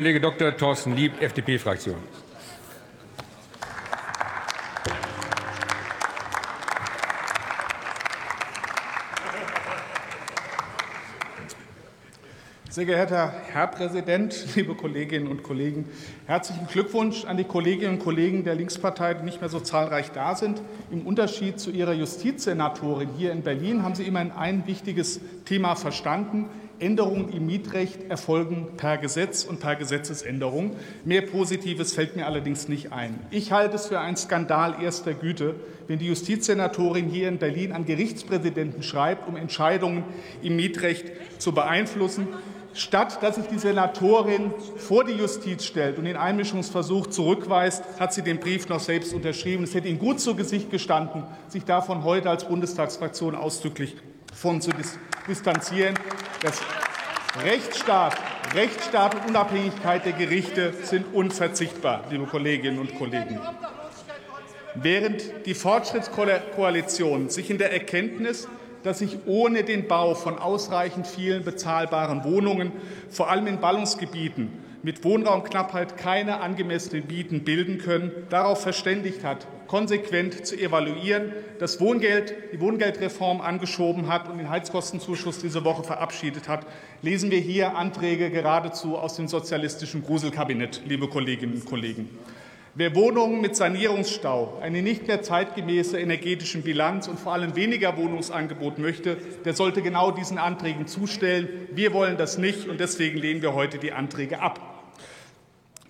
Kollege Dr. Thorsten Lieb, FDP-Fraktion. Sehr geehrter Herr Präsident, liebe Kolleginnen und Kollegen, herzlichen Glückwunsch an die Kolleginnen und Kollegen der Linkspartei, die nicht mehr so zahlreich da sind. Im Unterschied zu Ihrer Justizsenatorin hier in Berlin haben Sie immerhin ein wichtiges Thema verstanden. Änderungen im Mietrecht erfolgen per Gesetz und per Gesetzesänderung. Mehr Positives fällt mir allerdings nicht ein. Ich halte es für einen Skandal erster Güte, wenn die Justizsenatorin hier in Berlin an Gerichtspräsidenten schreibt, um Entscheidungen im Mietrecht zu beeinflussen. Statt dass sich die Senatorin vor die Justiz stellt und den Einmischungsversuch zurückweist, hat sie den Brief noch selbst unterschrieben. Es hätte Ihnen gut zu Gesicht gestanden, sich davon heute als Bundestagsfraktion ausdrücklich von zu distanzieren. Das Rechtsstaat, Rechtsstaat und Unabhängigkeit der Gerichte sind unverzichtbar, liebe Kolleginnen und Kollegen. Während die Fortschrittskoalition sich in der Erkenntnis dass sich ohne den Bau von ausreichend vielen bezahlbaren Wohnungen, vor allem in Ballungsgebieten, mit Wohnraumknappheit keine angemessenen Mieten bilden können, darauf verständigt hat, konsequent zu evaluieren, das Wohngeld, die Wohngeldreform angeschoben hat und den Heizkostenzuschuss diese Woche verabschiedet hat, lesen wir hier Anträge geradezu aus dem sozialistischen Gruselkabinett, liebe Kolleginnen und Kollegen. Wer Wohnungen mit Sanierungsstau, eine nicht mehr zeitgemäße energetische Bilanz und vor allem weniger Wohnungsangebot möchte, der sollte genau diesen Anträgen zustellen. Wir wollen das nicht, und deswegen lehnen wir heute die Anträge ab.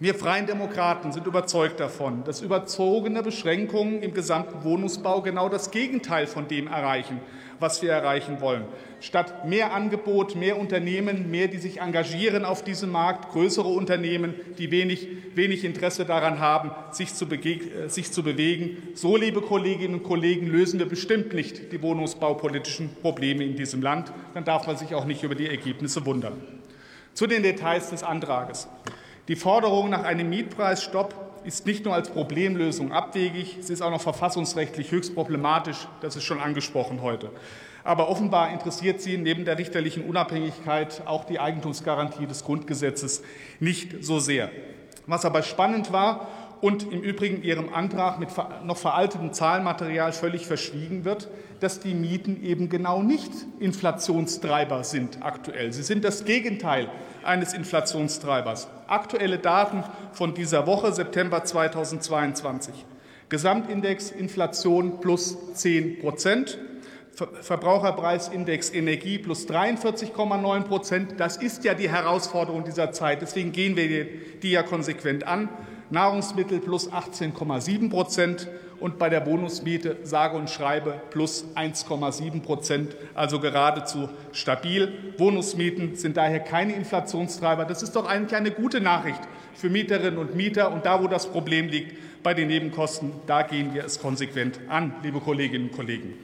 Wir Freien Demokraten sind überzeugt davon, dass überzogene Beschränkungen im gesamten Wohnungsbau genau das Gegenteil von dem erreichen, was wir erreichen wollen. Statt mehr Angebot, mehr Unternehmen, mehr, die sich engagieren auf diesem Markt, größere Unternehmen, die wenig, wenig Interesse daran haben, sich zu, äh, sich zu bewegen. So, liebe Kolleginnen und Kollegen, lösen wir bestimmt nicht die wohnungsbaupolitischen Probleme in diesem Land. Dann darf man sich auch nicht über die Ergebnisse wundern. Zu den Details des Antrages. Die Forderung nach einem Mietpreisstopp ist nicht nur als Problemlösung abwegig, sie ist auch noch verfassungsrechtlich höchst problematisch. Das ist schon angesprochen heute. Aber offenbar interessiert sie neben der richterlichen Unabhängigkeit auch die Eigentumsgarantie des Grundgesetzes nicht so sehr. Was aber spannend war und im Übrigen Ihrem Antrag mit noch veraltetem Zahlenmaterial völlig verschwiegen wird, dass die Mieten eben genau nicht Inflationstreiber sind aktuell. Sie sind das Gegenteil eines Inflationstreibers. Aktuelle Daten von dieser Woche, September 2022. Gesamtindex Inflation plus 10 Prozent. Verbraucherpreisindex Energie plus 43,9 Prozent. Das ist ja die Herausforderung dieser Zeit. Deswegen gehen wir die ja konsequent an. Nahrungsmittel plus 18,7 Prozent und bei der Bonusmiete sage und schreibe plus 1,7 Prozent, also geradezu stabil. Bonusmieten sind daher keine Inflationstreiber. Das ist doch eigentlich eine gute Nachricht für Mieterinnen und Mieter. Und da, wo das Problem liegt, bei den Nebenkosten, da gehen wir es konsequent an, liebe Kolleginnen und Kollegen.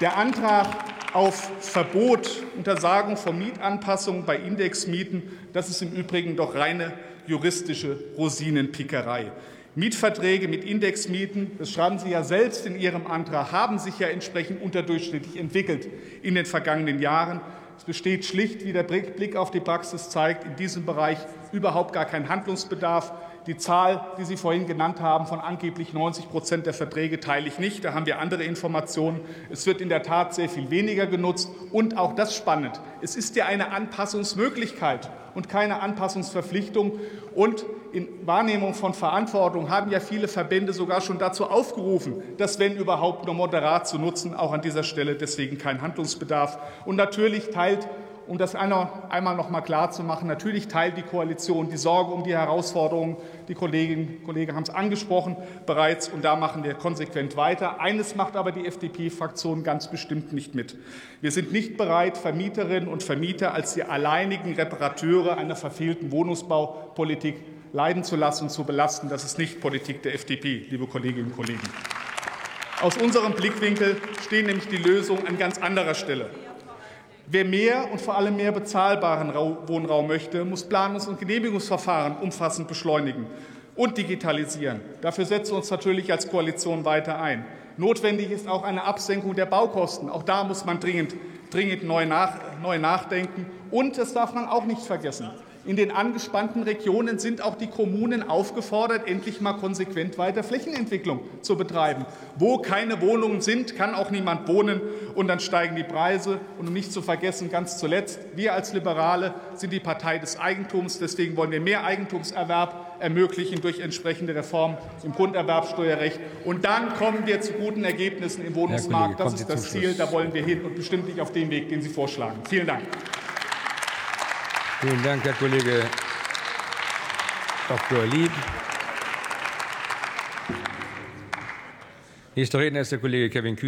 Der Antrag auf Verbot, Untersagung von Mietanpassungen bei Indexmieten, das ist im Übrigen doch reine juristische Rosinenpickerei. Mietverträge mit Indexmieten, das schreiben Sie ja selbst in Ihrem Antrag, haben sich ja entsprechend unterdurchschnittlich entwickelt in den vergangenen Jahren. Es besteht schlicht, wie der Blick auf die Praxis zeigt, in diesem Bereich überhaupt gar kein Handlungsbedarf. Die Zahl, die Sie vorhin genannt haben, von angeblich 90 Prozent der Verträge teile ich nicht. Da haben wir andere Informationen. Es wird in der Tat sehr viel weniger genutzt. Und auch das spannend. Es ist ja eine Anpassungsmöglichkeit und keine Anpassungsverpflichtung. Und in Wahrnehmung von Verantwortung haben ja viele Verbände sogar schon dazu aufgerufen, das, wenn überhaupt, nur moderat zu nutzen. Auch an dieser Stelle deswegen kein Handlungsbedarf. Und natürlich teilt um das einmal noch mal klar zu machen, natürlich teilt die Koalition die Sorge um die Herausforderungen. Die Kolleginnen und Kollegen haben es angesprochen bereits, und da machen wir konsequent weiter. Eines macht aber die FDP-Fraktion ganz bestimmt nicht mit. Wir sind nicht bereit, Vermieterinnen und Vermieter als die alleinigen Reparateure einer verfehlten Wohnungsbaupolitik leiden zu lassen und zu belasten. Das ist nicht Politik der FDP, liebe Kolleginnen und Kollegen. Aus unserem Blickwinkel stehen nämlich die Lösungen an ganz anderer Stelle. Wer mehr und vor allem mehr bezahlbaren Wohnraum möchte, muss Planungs- und Genehmigungsverfahren umfassend beschleunigen und digitalisieren. Dafür setzen wir uns natürlich als Koalition weiter ein. Notwendig ist auch eine Absenkung der Baukosten. Auch da muss man dringend, dringend neu, nach, neu nachdenken. Und das darf man auch nicht vergessen. In den angespannten Regionen sind auch die Kommunen aufgefordert, endlich mal konsequent weiter Flächenentwicklung zu betreiben. Wo keine Wohnungen sind, kann auch niemand wohnen und dann steigen die Preise. Und um nicht zu vergessen, ganz zuletzt, wir als Liberale sind die Partei des Eigentums. Deswegen wollen wir mehr Eigentumserwerb ermöglichen durch entsprechende Reformen im Grunderwerbsteuerrecht. Und dann kommen wir zu guten Ergebnissen im Wohnungsmarkt. Das ist das Ziel. Da wollen wir hin und bestimmt nicht auf dem Weg, den Sie vorschlagen. Vielen Dank. Vielen Dank, Herr Kollege Dr. Lieb. Nächster Redner ist der Kollege Kevin Kühner.